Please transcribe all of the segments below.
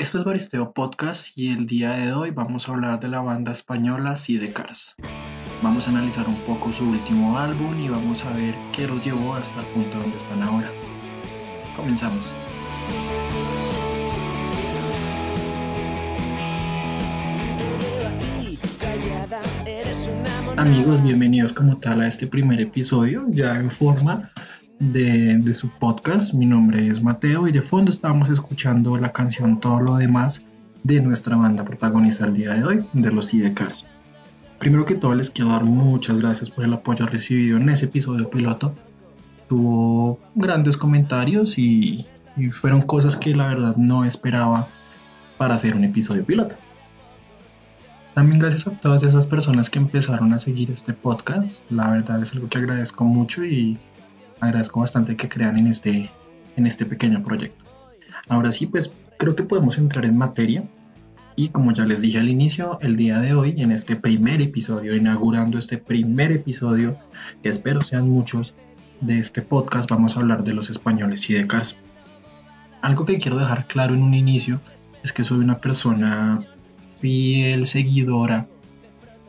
Esto es Baristeo Podcast y el día de hoy vamos a hablar de la banda española Sidecars. Vamos a analizar un poco su último álbum y vamos a ver qué los llevó hasta el punto donde están ahora. Comenzamos. Amigos, bienvenidos como tal a este primer episodio, ya en forma de, su podcast. Mi nombre es Mateo y de fondo estamos escuchando la canción Todo lo demás de nuestra banda protagonista el día de hoy, de los Sidecars. Primero que todo les quiero dar muchas gracias por el apoyo recibido en ese episodio piloto. Tuvo grandes comentarios y fueron cosas que la verdad no esperaba para hacer un episodio piloto. También gracias a todas esas personas que empezaron a seguir este podcast. La verdad es algo que agradezco mucho y agradezco bastante que crean en este, en este pequeño proyecto. Ahora sí, pues creo que podemos entrar en materia. Y como ya les dije al inicio, el día de hoy, en este primer episodio, inaugurando este primer episodio, que espero sean muchos, de este podcast, vamos a hablar de los españoles y de Cars. Algo que quiero dejar claro en un inicio es que soy una persona fiel seguidora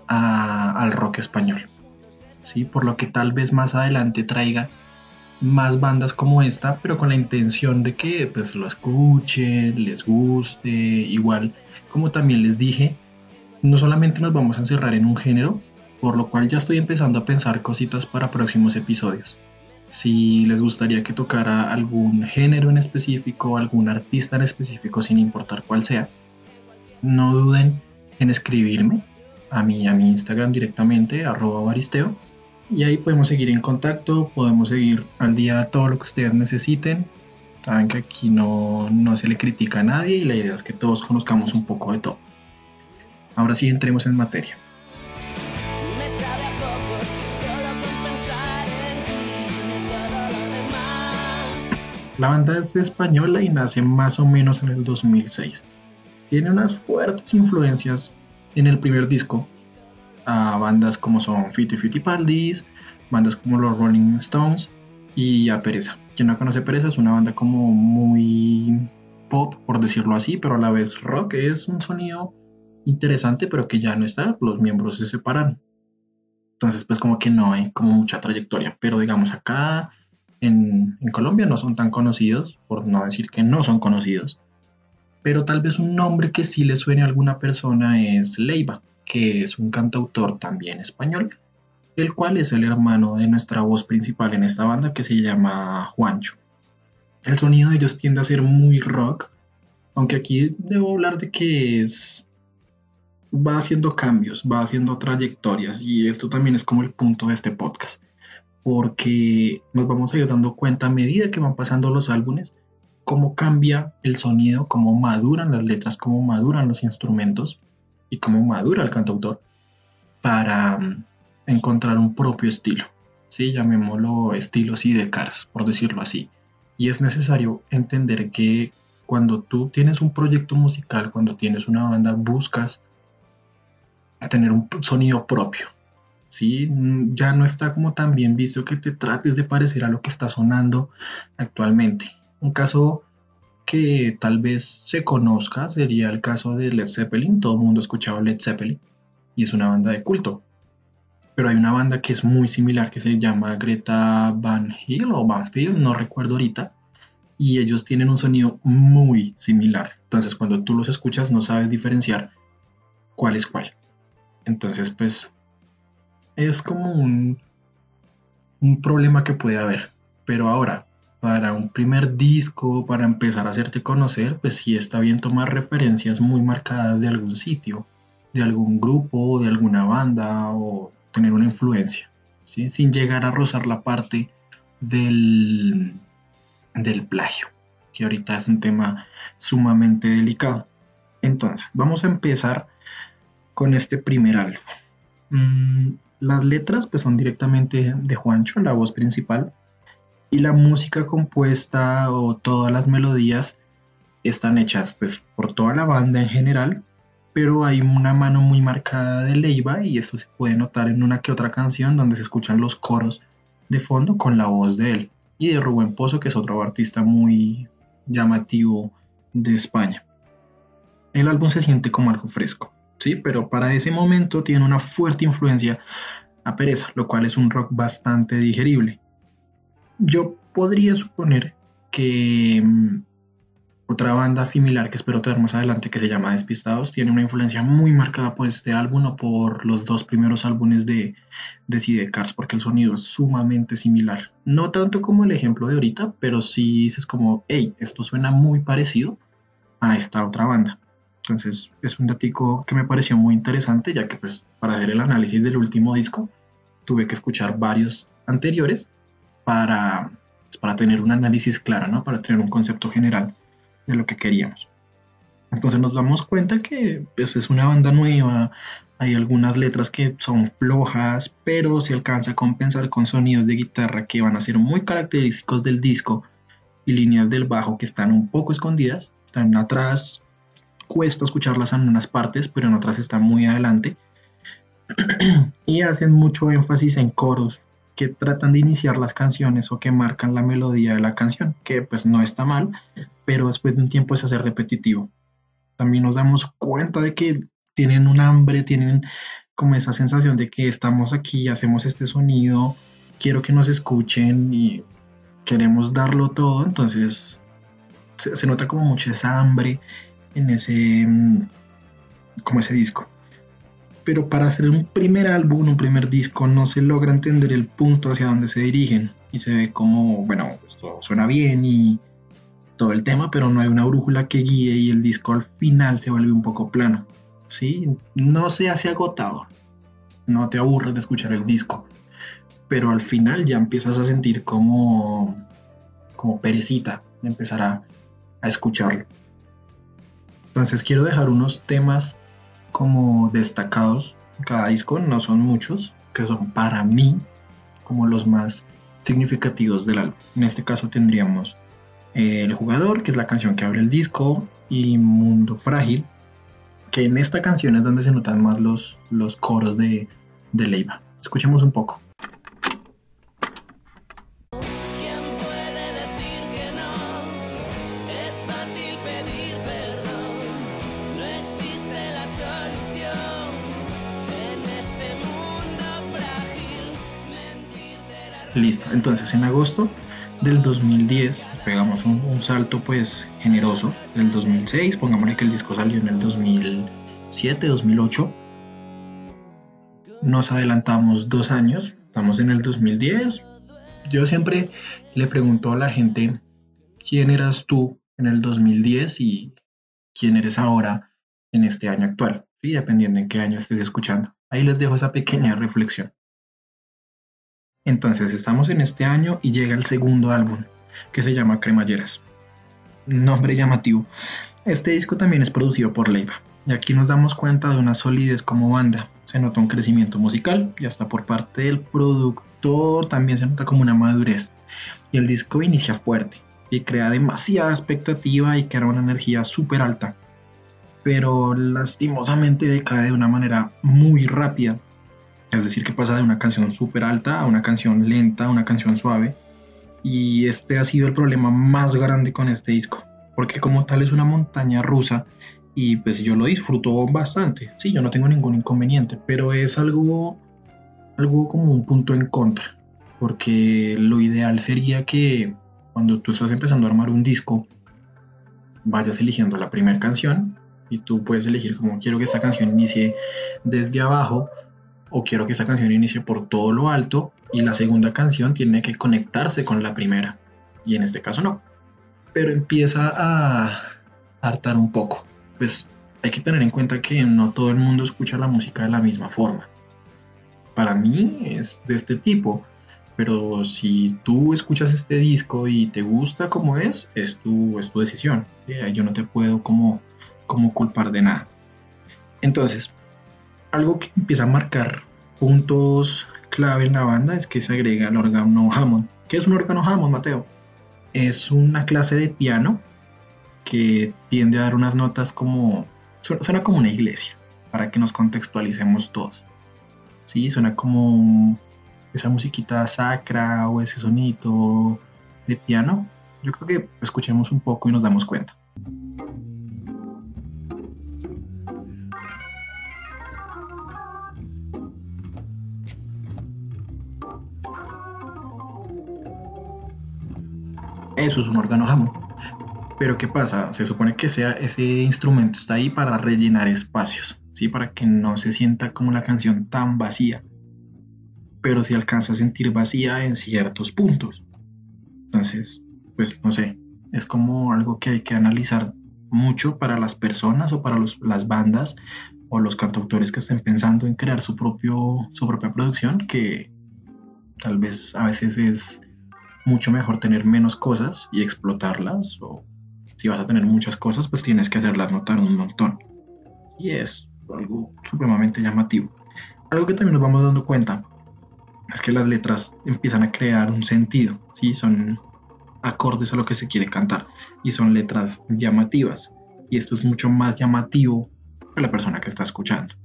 al rock español. ¿sí? Por lo que tal vez más adelante traiga más bandas como esta, pero con la intención de que pues lo escuchen, les guste, igual como también les dije, no solamente nos vamos a encerrar en un género, por lo cual ya estoy empezando a pensar cositas para próximos episodios. Si les gustaría que tocara algún género en específico, algún artista en específico, sin importar cuál sea, no duden en escribirme a mi, a mi Instagram directamente, arroba baristeo. Y ahí podemos seguir en contacto, podemos seguir al día todo lo que ustedes necesiten. Saben que aquí no, no se le critica a nadie y la idea es que todos conozcamos un poco de todo. Ahora sí, entremos en materia. La banda es española y nace más o menos en el 2006 tiene unas fuertes influencias en el primer disco a bandas como son Fitty Fitty Paldis, bandas como los Rolling Stones y a Pereza. Quien no conoce Pereza es una banda como muy pop, por decirlo así, pero a la vez rock. Es un sonido interesante, pero que ya no está. Los miembros se separaron. Entonces, pues como que no hay como mucha trayectoria. Pero digamos, acá en, en Colombia no son tan conocidos, por no decir que no son conocidos pero tal vez un nombre que sí le suene a alguna persona es Leiva, que es un cantautor también español, el cual es el hermano de nuestra voz principal en esta banda que se llama Juancho. El sonido de ellos tiende a ser muy rock, aunque aquí debo hablar de que es va haciendo cambios, va haciendo trayectorias y esto también es como el punto de este podcast, porque nos vamos a ir dando cuenta a medida que van pasando los álbumes cómo cambia el sonido, cómo maduran las letras, cómo maduran los instrumentos y cómo madura el cantautor para mm, encontrar un propio estilo. ¿sí? Llamémoslo estilo de Cars, por decirlo así. Y es necesario entender que cuando tú tienes un proyecto musical, cuando tienes una banda, buscas tener un sonido propio. ¿sí? Mm, ya no está como tan bien visto que te trates de parecer a lo que está sonando actualmente. Un caso que tal vez se conozca sería el caso de Led Zeppelin. Todo el mundo ha escuchado Led Zeppelin y es una banda de culto. Pero hay una banda que es muy similar que se llama Greta Van Hill o Van Field, no recuerdo ahorita. Y ellos tienen un sonido muy similar. Entonces cuando tú los escuchas no sabes diferenciar cuál es cuál. Entonces pues es como un, un problema que puede haber. Pero ahora, para un primer disco, para empezar a hacerte conocer, pues sí está bien tomar referencias muy marcadas de algún sitio, de algún grupo, de alguna banda o tener una influencia, ¿sí? sin llegar a rozar la parte del, del plagio, que ahorita es un tema sumamente delicado. Entonces, vamos a empezar con este primer álbum. Mm, las letras pues son directamente de Juancho, la voz principal, y la música compuesta o todas las melodías están hechas pues por toda la banda en general, pero hay una mano muy marcada de Leiva y esto se puede notar en una que otra canción donde se escuchan los coros de fondo con la voz de él y de Rubén Pozo que es otro artista muy llamativo de España. el álbum se siente como algo fresco, ¿sí? Pero para ese momento tiene una fuerte influencia a pereza, lo cual es un rock bastante digerible. Yo podría suponer que mm, otra banda similar que espero traer más adelante que se llama Despistados tiene una influencia muy marcada por este álbum o por los dos primeros álbumes de, de Cars porque el sonido es sumamente similar. No tanto como el ejemplo de ahorita, pero sí es como, hey, esto suena muy parecido a esta otra banda. Entonces es un datico que me pareció muy interesante ya que pues para hacer el análisis del último disco tuve que escuchar varios anteriores para, para tener un análisis claro, ¿no? para tener un concepto general de lo que queríamos. Entonces nos damos cuenta que pues, es una banda nueva, hay algunas letras que son flojas, pero se alcanza a compensar con sonidos de guitarra que van a ser muy característicos del disco y líneas del bajo que están un poco escondidas, están atrás, cuesta escucharlas en unas partes, pero en otras están muy adelante. y hacen mucho énfasis en coros que tratan de iniciar las canciones o que marcan la melodía de la canción, que pues no está mal, pero después de un tiempo es hacer repetitivo. También nos damos cuenta de que tienen un hambre, tienen como esa sensación de que estamos aquí, hacemos este sonido, quiero que nos escuchen y queremos darlo todo, entonces se, nota como mucha esa hambre en ese mm, como ese disco pero para hacer un primer álbum, un primer disco, no se logra entender el punto hacia donde se dirigen. Y se ve como, bueno, esto suena bien y todo el tema, pero no hay una brújula que guíe y el disco al final se vuelve un poco plano. ¿sí? No se hace agotador, no te aburres de escuchar el disco, pero al final ya empiezas a sentir como, como perecita de empezar a, a escucharlo. Entonces quiero dejar unos temas como destacados cada disco, no son muchos, que son para mí como los más significativos del álbum. En este caso tendríamos eh, El Jugador, que es la canción que abre el disco, y Mundo Frágil, que en esta canción es donde se notan más los, los coros de, de Leiva. Escuchemos un poco. Listo, entonces en agosto del 2010 pues, pegamos un, salto pues generoso del 2006, pongámosle que el disco salió en el 2007, 2008. Nos adelantamos dos años, estamos en el 2010. Yo siempre le pregunto a la gente, ¿quién eras tú en el 2010 y quién eres ahora en este año actual? Y dependiendo en qué año estés escuchando. Ahí les dejo esa pequeña reflexión. Entonces estamos en este año y llega el segundo álbum, que se llama Cremalleras. Nombre llamativo. Este disco también es producido por Leiva, y aquí nos damos cuenta de una solidez como banda. Se nota un crecimiento musical y hasta por parte del productor también se nota como una madurez. Y el disco inicia fuerte y crea demasiada expectativa y crea una energía súper alta. Pero lastimosamente decae de una manera muy rápida es decir, que pasa de una canción súper alta a una canción lenta, a una canción suave. Y este ha sido el problema más grande con este disco. Porque como tal es una montaña rusa y pues yo lo disfruto bastante. Sí, yo no tengo ningún inconveniente, pero es algo, algo como un punto en contra. Porque lo ideal sería que cuando tú estás empezando a armar un disco, vayas eligiendo la primera canción y tú puedes elegir como quiero que esta canción inicie desde abajo o quiero que esta canción inicie por todo lo alto y la segunda canción tiene que conectarse con la primera. Y en este caso no. Pero empieza a hartar un poco. Pues hay que tener en cuenta que no todo el mundo escucha la música de la misma forma. Para mí es de este tipo. Pero si tú escuchas este disco y te gusta como es, es tu, es tu decisión. Yo no te puedo como, como culpar de nada. Entonces, algo que empieza a marcar puntos clave en la banda es que se agrega el órgano Hammond. ¿Qué es un órgano Hammond, Mateo? Es una clase de piano que tiende a dar unas notas como... Suena como una iglesia, para que nos contextualicemos todos. Sí, suena como esa musiquita sacra o ese sonito de piano. Yo creo que escuchemos un poco y nos damos cuenta. Eso es un organograma. Pero ¿qué pasa? Se supone que sea, ese instrumento está ahí para rellenar espacios, ¿sí? Para que no se sienta como la canción tan vacía. Pero si alcanza a sentir vacía en ciertos puntos. Entonces, pues no sé, es como algo que hay que analizar mucho para las personas o para las bandas o los cantautores que estén pensando en crear su, propio, su propia producción, que tal vez a veces es mucho mejor tener menos cosas y explotarlas, o si vas a tener muchas cosas, pues tienes que hacerlas notar un montón. Y es algo supremamente llamativo. Algo que también nos vamos dando cuenta es que las letras empiezan a crear un sentido, ¿sí? son acordes a lo que se quiere cantar y son letras llamativas. Y esto es mucho más llamativo para la persona que está escuchando.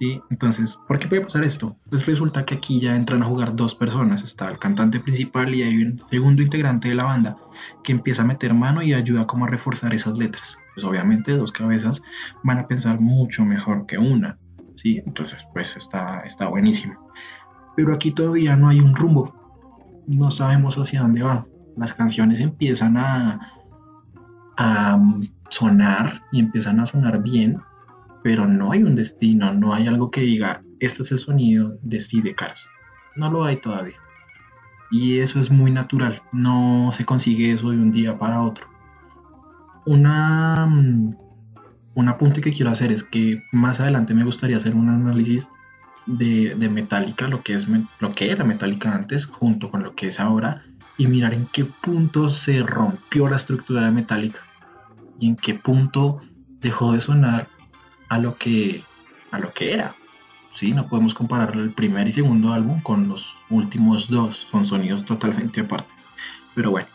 ¿Sí? Entonces, ¿por qué puede pasar esto? Pues resulta que aquí ya entran a jugar dos personas. Está el cantante principal y hay un segundo integrante de la banda que empieza a meter mano y ayuda como a reforzar esas letras. Pues obviamente dos cabezas van a pensar mucho mejor que una. ¿sí? Entonces, pues está, está buenísimo. Pero aquí todavía no hay un rumbo. No sabemos hacia dónde va. Las canciones empiezan a, a sonar y empiezan a sonar bien, pero no hay un destino, no hay algo que diga, este es el sonido de Cars. No lo hay todavía. Y eso es muy natural, no se consigue eso de un día para otro. Una, mm, un apunte que quiero hacer es que más adelante me gustaría hacer un análisis de, de Metallica, lo que, es, lo que era Metallica antes, junto con lo que es ahora, y mirar en qué punto se rompió la estructura de Metallica y en qué punto dejó de sonar a lo que, a lo que era. ¿sí? No podemos comparar el primer y segundo álbum con los últimos dos, son sonidos totalmente apartes. Pero bueno,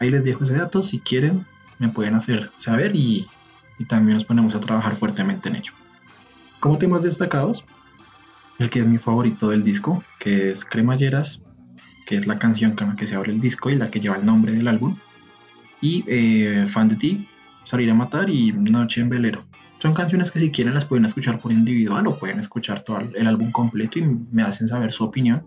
ahí les dejo ese dato, si quieren me pueden hacer saber y, y también nos ponemos a trabajar fuertemente en ello. Como temas destacados, el que es mi favorito del disco, que es Cremalleras, que es la canción con la que se abre el disco y la que lleva el nombre del álbum, y eh, Fan de Ti, Salir a Matar y Noche en Velero. Son canciones que si quieren las pueden escuchar por individual o pueden escuchar todo el álbum completo y me hacen saber su opinión,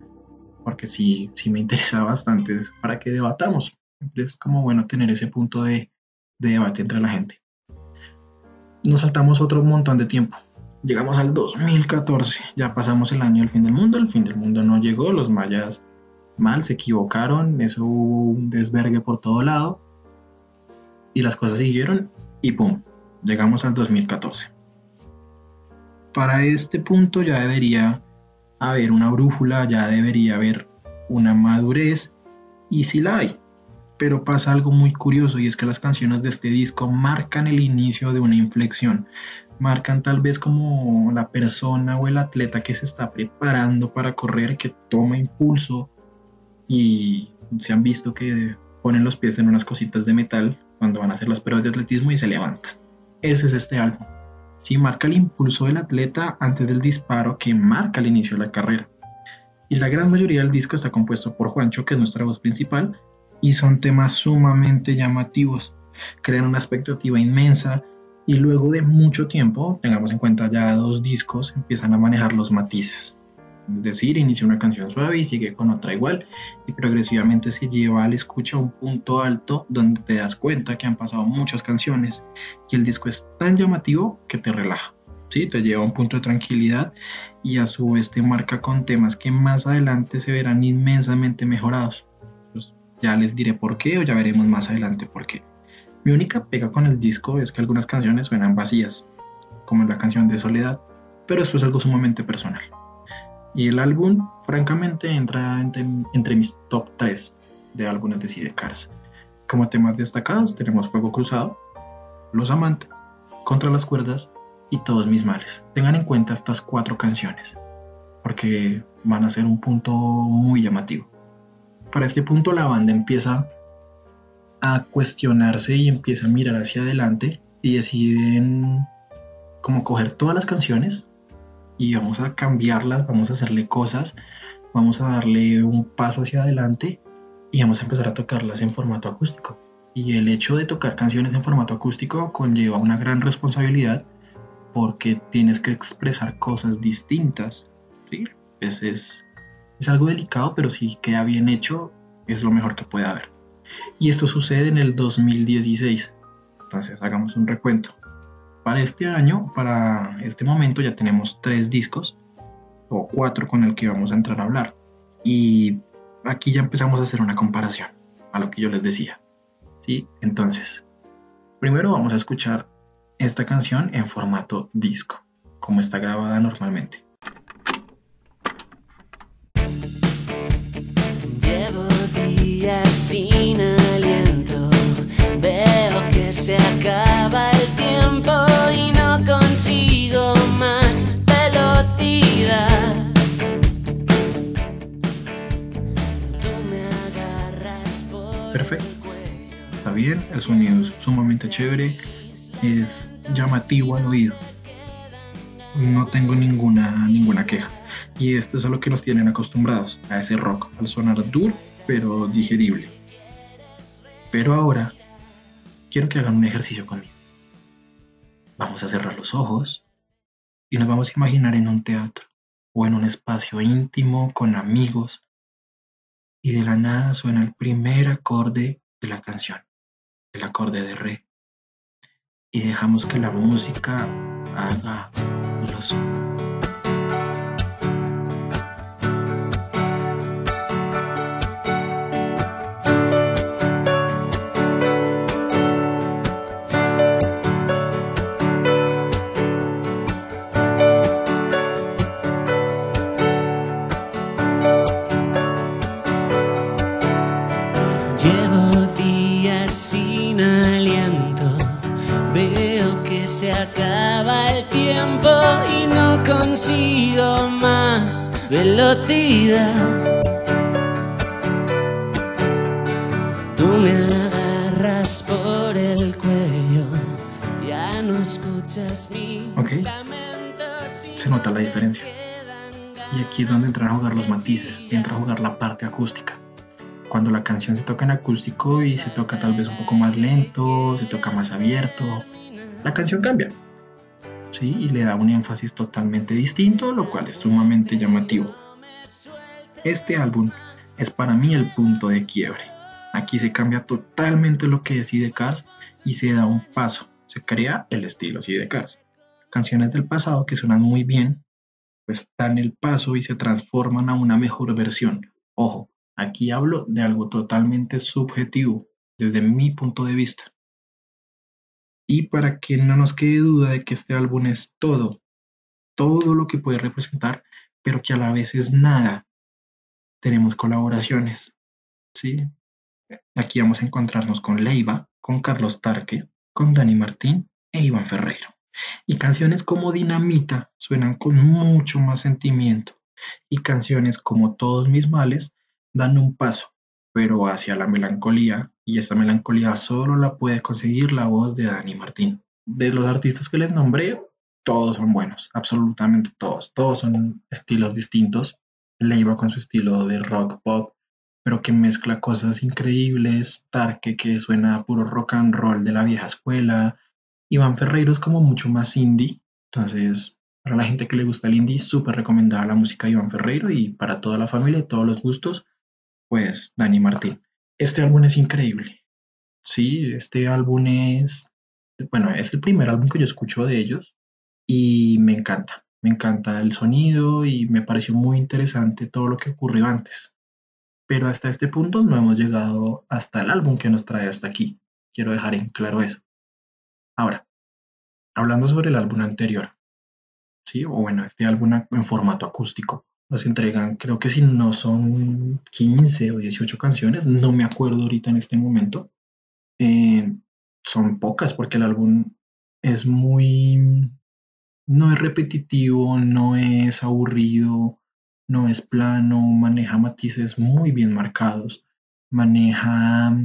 porque sí, sí me interesa bastante para que debatamos. Es como bueno tener ese punto de, de debate entre la gente. Nos saltamos otro montón de tiempo. Llegamos al 2014, ya pasamos el año del fin del mundo, el fin del mundo no llegó, los mayas mal, se equivocaron, eso hubo un desvergue por todo lado y las cosas siguieron y ¡pum! Llegamos al 2014. Para este punto ya debería haber una brújula, ya debería haber una madurez, y sí la hay. Pero pasa algo muy curioso y es que las canciones de este disco marcan el inicio de una inflexión, marcan tal vez como la persona o el atleta que se está preparando para correr, que toma impulso y se han visto que ponen los pies en unas cositas de metal cuando van a hacer las pruebas de atletismo y se levantan. Ese es este álbum. Sí, marca el impulso del atleta antes del disparo que marca el inicio de la carrera. Y la gran mayoría del disco está compuesto por Juancho, que es nuestra voz principal, y son temas sumamente llamativos. Crean una expectativa inmensa y luego de mucho tiempo, tengamos en cuenta ya dos discos, empiezan a manejar los matices. Es decir, inicia una canción suave y sigue con otra igual y progresivamente se lleva al escucha a un punto alto donde te das cuenta que han pasado muchas canciones y el disco es tan llamativo que te relaja. ¿sí? Te lleva a un punto de tranquilidad y a su vez te marca con temas que más adelante se verán inmensamente mejorados. Pues ya les diré por qué o ya veremos más adelante por qué. Mi única pega con el disco es que algunas canciones suenan vacías, como la canción de Soledad, pero esto es algo sumamente personal. Y el álbum, francamente, entra entre, mis top 3 de álbumes de Cars. Como temas destacados tenemos Fuego Cruzado, Los Amantes, Contra las Cuerdas y Todos Mis Males. Tengan en cuenta estas cuatro canciones, porque van a ser un punto muy llamativo. Para este punto la banda empieza a cuestionarse y empieza a mirar hacia adelante y deciden como coger todas las canciones y vamos a cambiarlas, vamos a hacerle cosas, vamos a darle un paso hacia adelante y vamos a empezar a tocarlas en formato acústico. Y el hecho de tocar canciones en formato acústico conlleva una gran responsabilidad porque tienes que expresar cosas distintas. ¿sí? Es, es, es algo delicado, pero si queda bien hecho, es lo mejor que puede haber. Y esto sucede en el 2016. Entonces hagamos un recuento. Para este año, para este momento ya tenemos tres discos o cuatro con el que vamos a entrar a hablar. Y aquí ya empezamos a hacer una comparación a lo que yo les decía. ¿Sí? Entonces, primero vamos a escuchar esta canción en formato disco, como está grabada normalmente. Llevo días sin el sonido es sumamente chévere, es llamativo al oído. No tengo ninguna, ninguna queja. Y esto es a lo que nos tienen acostumbrados, a ese rock, al sonar duro, pero digerible. Pero ahora, quiero que hagan un ejercicio conmigo. Vamos a cerrar los ojos y nos vamos a imaginar en un teatro o en un espacio íntimo con amigos. Y de la nada suena el primer acorde de la canción, el acorde de re. Y dejamos que la música haga los que se acaba el tiempo y no consigo más velocidad. Tú me agarras por el cuello, ya no escuchas mis Ok. lamentos y Se nota la diferencia. Y aquí es donde entran a jugar los matices, entra a jugar la parte acústica. Cuando la canción se toca en acústico y se toca tal vez un poco más lento, se toca más abierto, la canción cambia. Sí, y le da un énfasis totalmente distinto, lo cual es sumamente llamativo. Este álbum es para mí el punto de quiebre. Aquí se cambia totalmente lo que es de Cars y se da un paso. Se crea el estilo de Cars. Canciones del pasado que suenan muy bien, pues dan el paso y se transforman a una mejor versión. Ojo, aquí hablo de algo totalmente subjetivo, desde mi punto de vista. Y para que no nos quede duda de que este álbum es todo, todo lo que puede representar, pero que a la vez es nada, tenemos colaboraciones. ¿sí? Aquí vamos a encontrarnos con Leiva, con Carlos Tarque, con Dani Martín e Iván Ferreiro. Y canciones como Dinamita suenan con mucho más sentimiento. Y canciones como Todos mis males dan un paso, pero hacia la melancolía. Y esta melancolía solo la puede conseguir la voz de Dani Martín. De los artistas que les nombré, todos son buenos, absolutamente todos. Todos son estilos distintos. Leiva con su estilo de rock pop, pero que mezcla cosas increíbles. Tarque que suena a puro rock and roll de la vieja escuela. Iván Ferreiro es como mucho más indie, entonces para la gente que le gusta el indie, súper recomendada la música de Iván Ferreiro y para toda la familia todos los gustos, pues Dani Martín. Este álbum es increíble. Sí, este álbum es, bueno, es el primer álbum que yo escucho de ellos y me encanta. Me encanta el sonido y me pareció muy interesante todo lo que ocurrió antes. Pero hasta este punto no hemos llegado hasta el álbum que nos trae hasta aquí. Quiero dejar en claro eso. Ahora, hablando sobre el álbum anterior, ¿sí? O bueno, este álbum en formato acústico. Nos entregan, creo que si no son 15 o 18 canciones, no me acuerdo ahorita en este momento. Eh, son pocas porque el álbum es muy... no es repetitivo, no es aburrido, no es plano, maneja matices muy bien marcados, maneja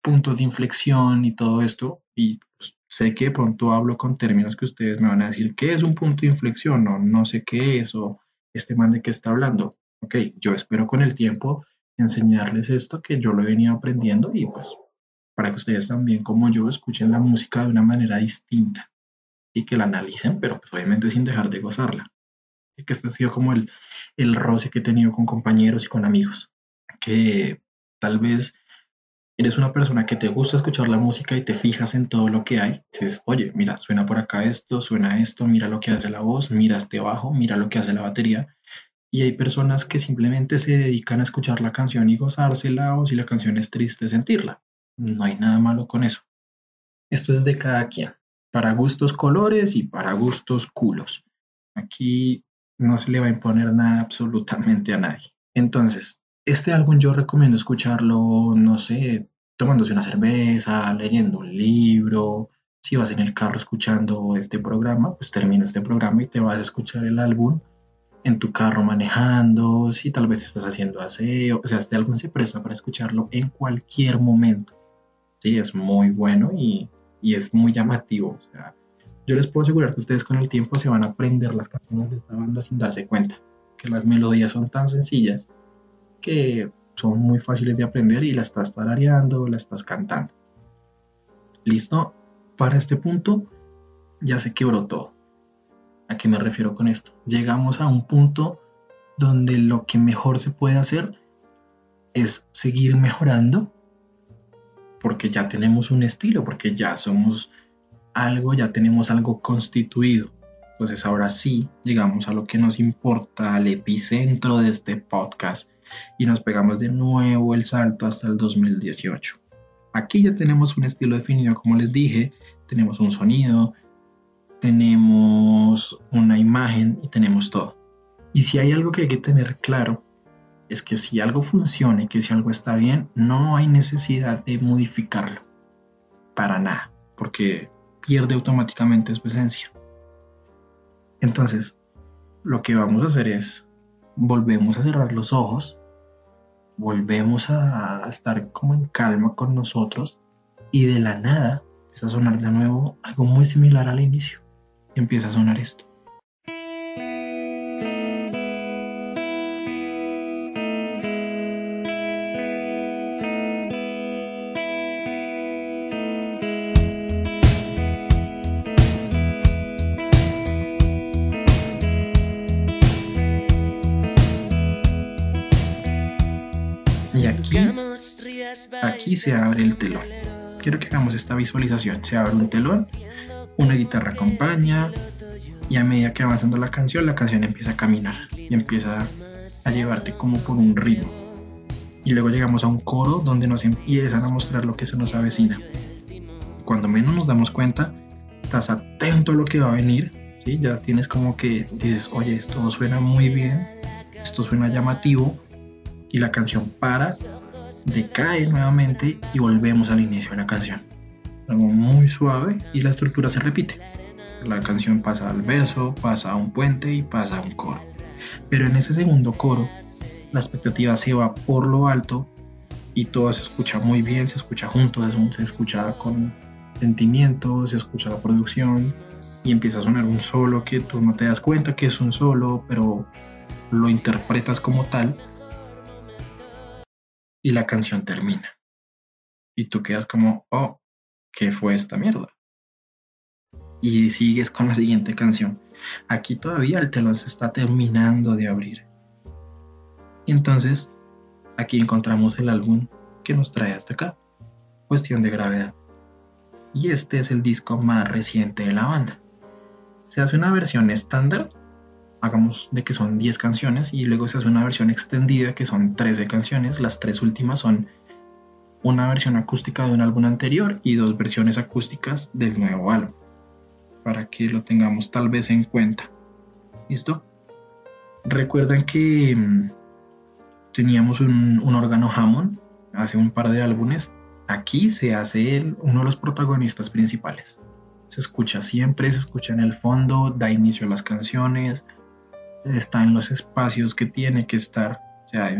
puntos de inflexión y todo esto. Y pues, sé que de pronto hablo con términos que ustedes me van a decir, ¿qué es un punto de inflexión? O no sé qué es, o este man de qué está hablando. Ok, yo espero con el tiempo enseñarles esto que yo lo he venido aprendiendo y pues para que ustedes también como yo escuchen la música de una manera distinta y que la analicen, pero pues obviamente sin dejar de gozarla. Y que este ha sido como el, el roce que he tenido con compañeros y con amigos, que tal vez eres una persona que te gusta escuchar la música y te fijas en todo lo que hay, dices, oye, mira, suena por acá esto, suena esto, mira lo que hace la voz, mira este bajo, mira lo que hace la batería. Y hay personas que simplemente se dedican a escuchar la canción y gozársela, o si la canción es triste, sentirla. No hay nada malo con eso. Esto es de cada quien, para gustos colores y para gustos culos. Aquí no se le va a imponer nada absolutamente a nadie. Entonces, este álbum yo recomiendo escucharlo, no sé, tomándose una cerveza, leyendo un libro. Si vas en el carro escuchando este programa, pues termina este programa y te vas a escuchar el álbum en tu carro manejando, si tal vez estás haciendo aseo, o sea, este álbum se presta para escucharlo en cualquier momento. Sí, es muy bueno y, y es muy llamativo. O sea, yo les puedo asegurar que ustedes con el tiempo se van a aprender las canciones de esta banda sin darse cuenta, que las melodías son tan sencillas que son muy fáciles de aprender y la estás tarareando, la estás cantando. ¿Listo? Para este punto ya se quebró todo. ¿A qué me refiero con esto? Llegamos a un punto donde lo que mejor se puede hacer es seguir mejorando porque ya tenemos un estilo, porque ya somos algo, ya tenemos algo constituido. Entonces ahora sí llegamos a lo que nos importa, al epicentro de este podcast y nos pegamos de nuevo el salto hasta el 2018. Aquí ya tenemos un estilo definido, como les dije, tenemos un sonido, tenemos una imagen y tenemos todo. Y si hay algo que hay que tener claro, es que si algo funciona y que si algo está bien, no hay necesidad de modificarlo. Para nada, porque pierde automáticamente su esencia. Entonces, lo que vamos a hacer es, volvemos a cerrar los ojos volvemos a, estar como en calma con nosotros y de la nada empieza a sonar de nuevo algo muy similar al inicio. Empieza a sonar esto. Se abre el telón. Quiero que hagamos esta visualización. Se abre un telón, una guitarra acompaña y a medida que va avanzando la canción, la canción empieza a caminar y empieza a llevarte como por un ritmo. Y luego llegamos a un coro donde nos empiezan a mostrar lo que se nos avecina. Cuando menos nos damos cuenta, estás atento a lo que va a venir. ¿sí? Ya tienes como que dices, oye, esto suena muy bien, esto suena llamativo. Y la canción para decae nuevamente y volvemos al inicio de la canción. Algo muy suave y la estructura se repite. La canción pasa al verso, pasa a un puente y pasa a un coro. Pero en ese segundo coro, la expectativa se va por lo alto y todo se escucha muy bien, se escucha junto, se escucha con sentimiento, se escucha la producción y empieza a sonar un solo que tú no te das cuenta que es un solo, pero lo interpretas como tal y la canción termina. Y tú quedas como, oh, ¿qué fue esta mierda? Y sigues con la siguiente canción. Aquí todavía el telón se está terminando de abrir. Y entonces, aquí encontramos el álbum que nos trae hasta acá. Cuestión de gravedad. Y este es el disco más reciente de la banda. Se hace una versión estándar hagamos de que son 10 canciones y luego se hace una versión extendida que son 13 canciones. Las tres últimas son una versión acústica de un álbum anterior y dos versiones acústicas del nuevo álbum. Para que lo tengamos tal vez en cuenta. ¿Listo? Recuerdan que mm, teníamos un, órgano Hammond hace un par de álbumes. Aquí se hace uno de los protagonistas principales. Se escucha siempre, se escucha en el fondo, da inicio a las canciones, está en los espacios que tiene que estar. O sea, hay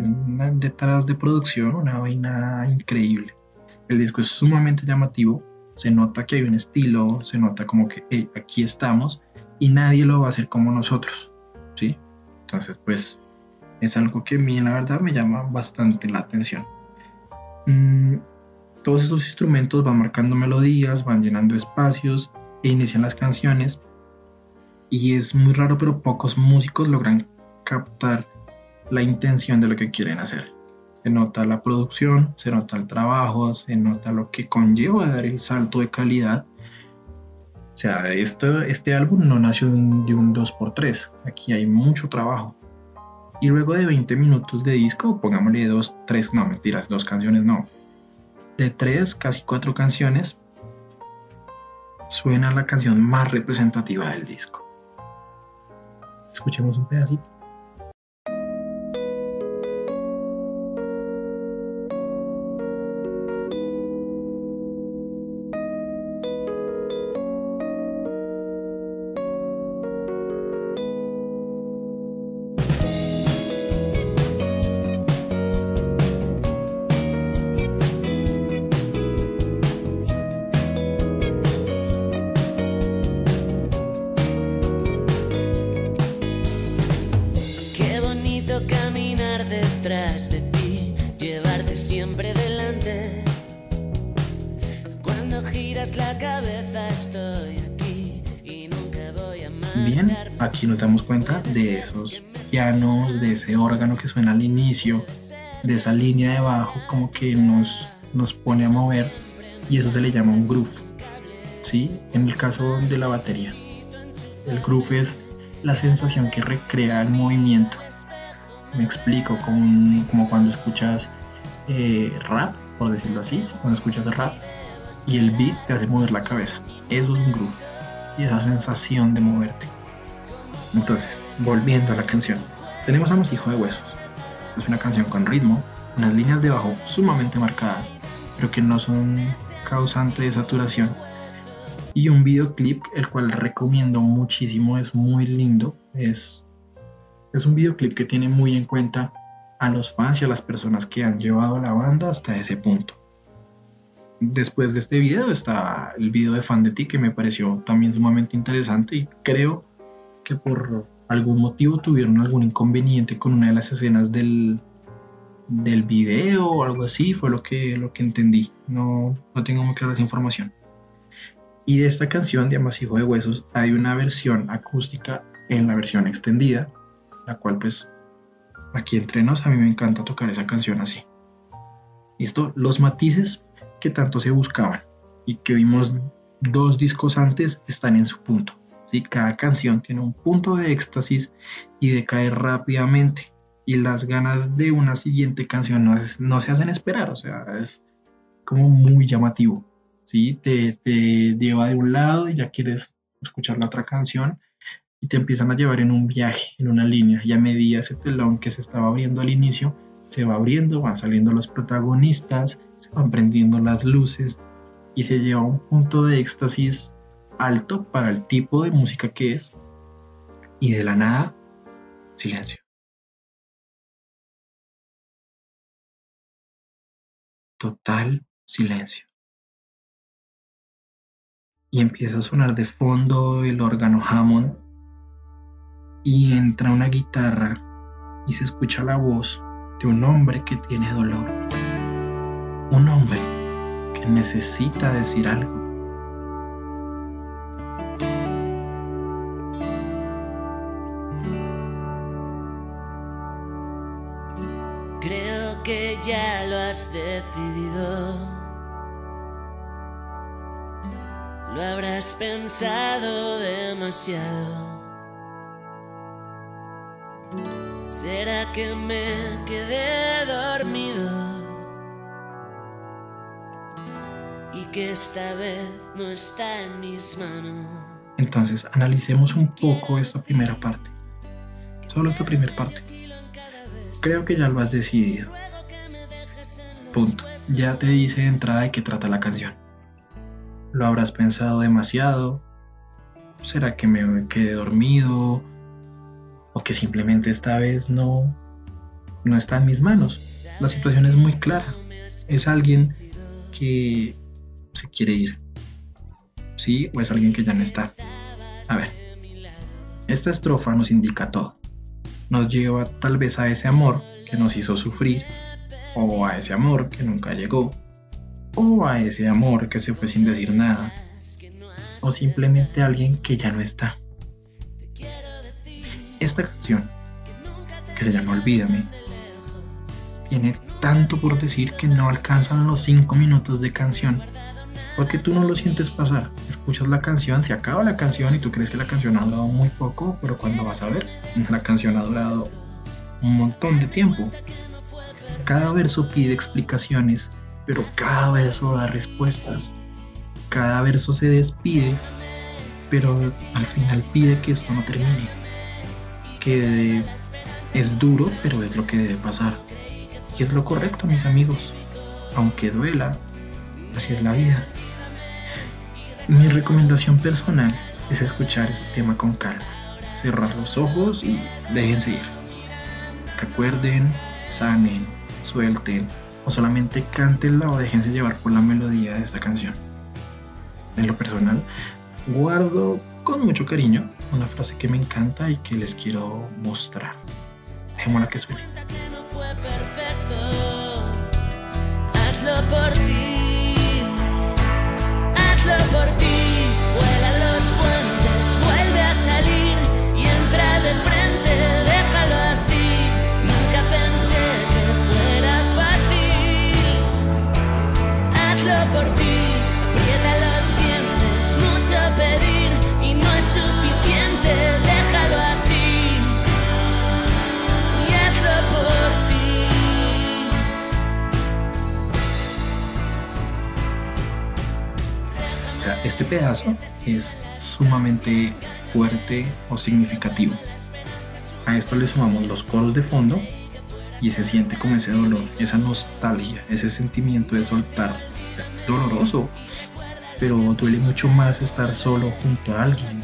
detrás de producción una vaina increíble. El disco es sumamente llamativo, se nota que hay un estilo, se nota como que aquí estamos y nadie lo va a hacer como nosotros, ¿sí? Entonces, pues es algo que a mí la verdad me llama bastante la atención. Mm, todos esos instrumentos van marcando melodías, van llenando espacios e inician las canciones y es muy raro, pero pocos músicos logran captar la intención de lo que quieren hacer. Se nota la producción, se nota el trabajo, se nota lo que conlleva dar el salto de calidad. O sea, este álbum no nació de un, de un 2x3. Aquí hay mucho trabajo. Y luego de 20 minutos de disco, pongámosle dos, tres, no mentiras, dos canciones no. De tres, casi cuatro canciones, suena la canción más representativa del disco. Escuchemos un pedacito. Esa línea de bajo como que nos, nos pone a mover y eso se le llama un groove. ¿Sí? En el caso de la batería. El groove es la sensación que recrea el movimiento. Me explico, como, como cuando escuchas eh, rap, por decirlo así, cuando escuchas rap y el beat te hace mover la cabeza. Eso es un groove. Y esa sensación de moverte. Entonces, volviendo a la canción, tenemos a Masijo de Huesos. Es una canción con ritmo, unas líneas de bajo sumamente marcadas, pero que no son causante de saturación. Y un videoclip, el cual recomiendo muchísimo, es muy lindo. Es, es un videoclip que tiene muy en cuenta a los fans y a las personas que han llevado a la banda hasta ese punto. Después de este video está el video de Fan de Ti que me pareció también sumamente interesante y creo que por algún motivo tuvieron algún inconveniente con una de las escenas del, del video o algo así, fue lo que, lo que entendí. No, no tengo muy clara esa información. Y de esta canción de Amasijo de Huesos hay una versión acústica en la versión extendida, la cual pues aquí entre nos a mí me encanta tocar esa canción así. Listo, los matices que tanto se buscaban y que vimos dos discos antes están en su punto. ¿Sí? Cada canción tiene un punto de éxtasis y de caer rápidamente. Y las ganas de una siguiente canción no, no se hacen esperar, o sea, es como muy llamativo. ¿sí? Te, te lleva de un lado y ya quieres escuchar la otra canción y te empiezan a llevar en un viaje, en una línea. Y a medida ese telón que se estaba abriendo al inicio, se va abriendo, van saliendo los protagonistas, se van prendiendo las luces y se lleva a un punto de éxtasis alto para el tipo de música que es. Y de la nada, silencio. Total silencio. Y empieza a sonar de fondo el órgano Hammond y entra una guitarra y se escucha la voz de un hombre que tiene dolor. Un hombre que necesita decir algo. Has decidido. Lo habrás pensado demasiado. ¿Será que me quedé dormido? Y que esta vez no está en mis manos. Entonces analicemos un poco esta primera parte. Solo esta primera parte. Creo que ya lo has decidido. Punto. Ya te dice de entrada de qué trata la canción. ¿Lo habrás pensado demasiado? ¿Será que me quedé dormido? ¿O que simplemente esta vez no, no está en mis manos? La situación es muy clara. Es alguien que se quiere ir. ¿Sí? ¿O es alguien que ya no está? A ver. Esta estrofa nos indica todo. Nos lleva tal vez a ese amor que nos hizo sufrir, o a ese amor que nunca llegó, o a ese amor que se fue sin decir nada, o simplemente a alguien que ya no está. Esta canción, que se llama Olvídame, tiene tanto por decir que no alcanzan los 5 minutos de canción. Porque tú no lo sientes pasar. Escuchas la canción, se acaba la canción y tú crees que la canción ha durado muy poco, pero cuando vas a ver, la canción ha durado un montón de tiempo. Cada verso pide explicaciones, pero cada verso da respuestas. Cada verso se despide, pero al final pide que esto no termine. Que es duro, pero es lo que debe pasar. Y es lo correcto, mis amigos. Aunque duela, así es la vida. Mi recomendación personal es escuchar este tema con calma, cerrar los ojos y déjense ir. Recuerden, sanen, suelten o solamente cántenla o déjense llevar por la melodía de esta canción. En lo personal, guardo con mucho cariño una frase que me encanta y que les quiero mostrar. Dejémosla que suene. Pedazo es sumamente fuerte o significativo. A esto le sumamos los coros de fondo y se siente como ese dolor, esa nostalgia, ese sentimiento de soltar. Doloroso, pero duele mucho más estar solo junto a alguien.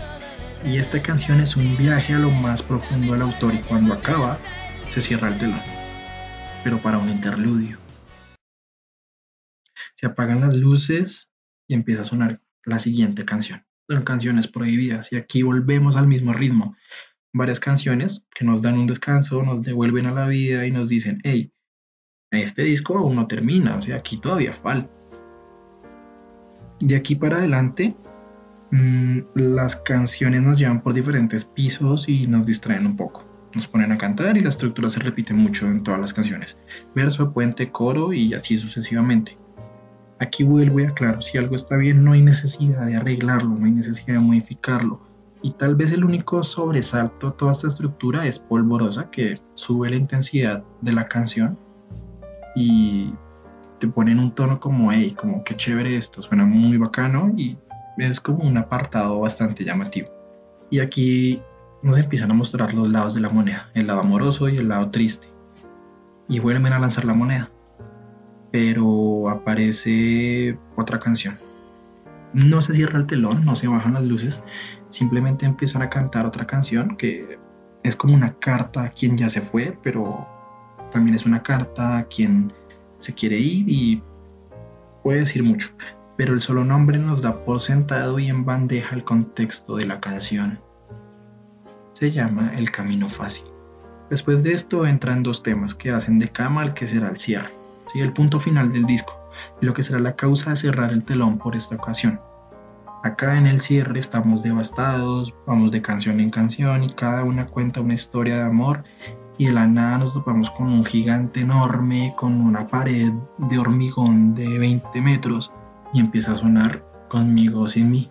Y esta canción es un viaje a lo más profundo del autor y cuando acaba se cierra el telón, pero para un interludio. Se apagan las luces y empieza a sonar la siguiente canción. Son canciones prohibidas y aquí volvemos al mismo ritmo. Varias canciones que nos dan un descanso, nos devuelven a la vida y nos dicen, hey, este disco aún no termina, o sea, aquí todavía falta. De aquí para adelante, mm, las canciones nos llevan por diferentes pisos y nos distraen un poco. Nos ponen a cantar y la estructura se repite mucho en todas las canciones. Verso, puente, coro y así sucesivamente. Aquí vuelvo y aclaro, si algo está bien no hay necesidad de arreglarlo, no hay necesidad de modificarlo. Y tal vez el único sobresalto a toda esta estructura es polvorosa, que sube la intensidad de la canción y te pone en un tono como, hey, como que chévere esto, suena muy bacano y es como un apartado bastante llamativo. Y aquí nos empiezan a mostrar los lados de la moneda, el lado amoroso y el lado triste. Y vuelven a lanzar la moneda pero aparece otra canción. No se cierra el telón, no se bajan las luces, simplemente empiezan a cantar otra canción que es como una carta a quien ya se fue, pero también es una carta a quien se quiere ir y puede decir mucho, pero el solo nombre nos da por sentado y en bandeja el contexto de la canción. Se llama El Camino Fácil. Después de esto entran dos temas que hacen de cama al que será el cierre el punto final del disco, y lo que será la causa de cerrar el telón por esta ocasión. Acá en el cierre estamos devastados, vamos de canción en canción y cada una cuenta una historia de amor y de la nada nos topamos con un gigante enorme, con una pared de hormigón de 20 metros y empieza a sonar conmigo sin mí.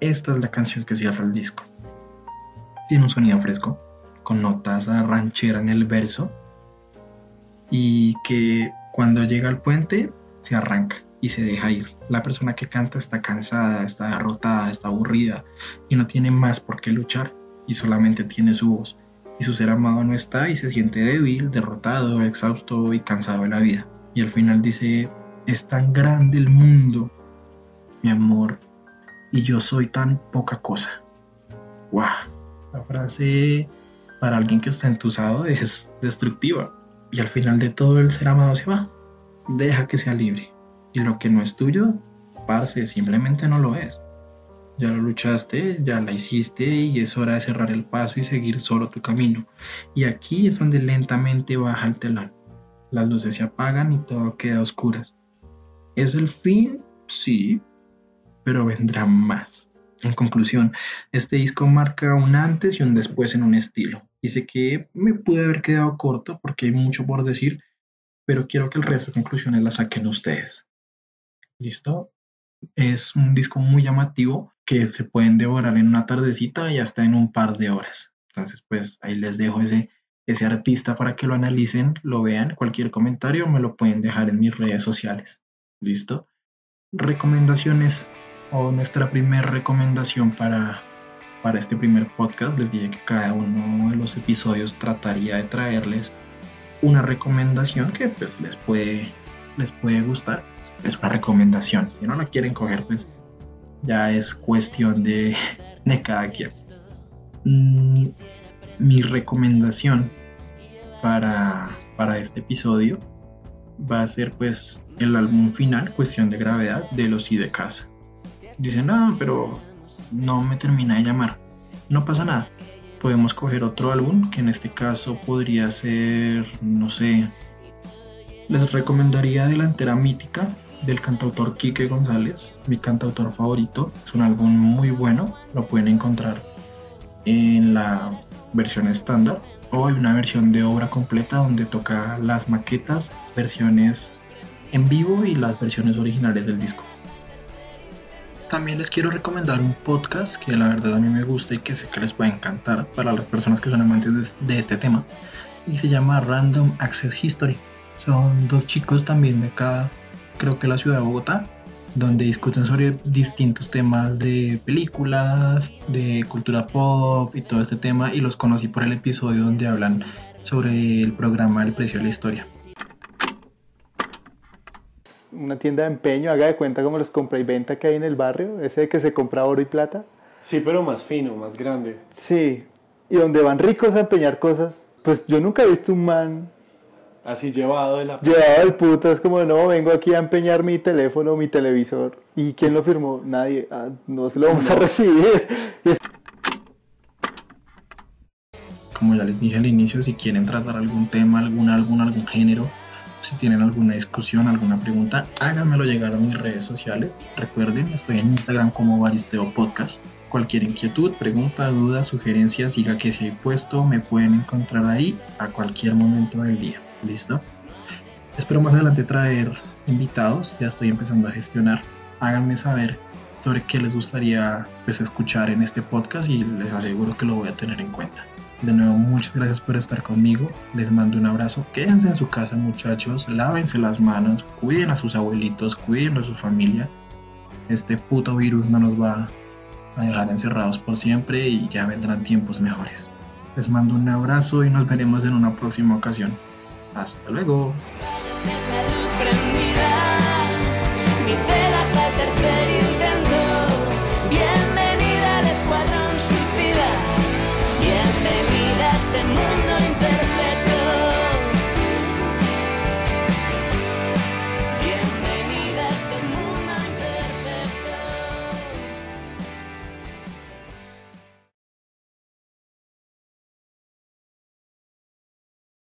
Esta es la canción que cierra el disco. Tiene un sonido fresco, con notas a ranchera en el verso y que cuando llega al puente, se arranca y se deja ir. La persona que canta está cansada, está derrotada, está aburrida y no tiene más por qué luchar y solamente tiene su voz. Y su ser amado no está y se siente débil, derrotado, exhausto y cansado de la vida. Y al final dice, es tan grande el mundo, mi amor, y yo soy tan poca cosa. ¡Wow! La frase para alguien que está entusado es destructiva y al final de todo el ser amado se va. Deja que sea libre. Y lo que no es tuyo, parce, simplemente no lo es. Ya lo luchaste, ya la hiciste y es hora de cerrar el paso y seguir solo tu camino. Y aquí es donde lentamente baja el telón. Las luces se apagan y todo queda a oscuras. ¿Es el fin? Sí, pero vendrá más. En conclusión, este disco marca un antes y un después en un estilo. Y sé que me pude haber quedado corto porque hay mucho por decir, pero quiero que el resto de conclusiones las saquen ustedes. ¿Listo? Es un disco muy llamativo que se pueden devorar en una tardecita y hasta en un par de horas. Entonces, pues ahí les dejo ese, ese artista para que lo analicen, lo vean. Cualquier comentario me lo pueden dejar en mis redes sociales. ¿Listo? Recomendaciones o nuestra primera recomendación para, para este primer podcast. Les dije que cada uno de los episodios trataría de traerles una recomendación que pues les puede, les puede gustar. Es una recomendación. Si no la quieren coger, pues ya es cuestión de, de cada quien. Mm, mi recomendación para, para este episodio va a ser pues el álbum final, Cuestión de Gravedad, de los I de Casa. Dicen, no, pero no me termina de llamar. No pasa nada. Podemos coger otro álbum, que en este caso podría ser, no sé, les recomendaría Delantera Mítica del cantautor Quique González, mi cantautor favorito. Es un álbum muy bueno, lo pueden encontrar en la versión estándar o hay una versión de obra completa donde toca las maquetas, versiones en vivo y las versiones originales del disco. También les quiero recomendar un podcast que la verdad a mí me gusta y que sé que les va a encantar para las personas que son amantes de, este tema y se llama Random Access History. Son dos chicos también de acá, creo que la ciudad de Bogotá, donde discuten sobre distintos temas de películas, de cultura pop y todo este tema y los conocí por el episodio donde hablan sobre el programa El precio de la historia. Una tienda de empeño, haga de cuenta como los compra y venta que hay en el barrio, ese de que se compra oro y plata. Sí, pero más fino, más grande. Sí, y donde van ricos a empeñar cosas. Pues yo nunca he visto un man Así llevado de la... Llevado el puto, es como, no, vengo aquí a empeñar mi teléfono, mi televisor. ¿Y quién lo firmó? Nadie. Ah, no se lo vamos a recibir. Como ya les dije al inicio, si quieren tratar algún tema, algún álbum, algún género, si tienen alguna discusión, alguna pregunta, háganmelo llegar a mis redes sociales. Recuerden, estoy en Instagram como Baristeo Podcast. Cualquier inquietud, pregunta, duda, sugerencia, siga que si he puesto, me pueden encontrar ahí a cualquier momento del día. ¿Listo? Espero más adelante traer invitados, ya estoy empezando a gestionar. Háganme saber sobre qué les gustaría pues, escuchar en este podcast y les aseguro que lo voy a tener en cuenta. De nuevo, muchas gracias por estar conmigo. Les mando un abrazo. Quédense en su casa, muchachos. Lávense las manos. Cuiden a sus abuelitos. Cuiden a su familia. Este puto virus no nos va a dejar encerrados por siempre y ya vendrán tiempos mejores. Les mando un abrazo y nos veremos en una próxima ocasión. Hasta luego.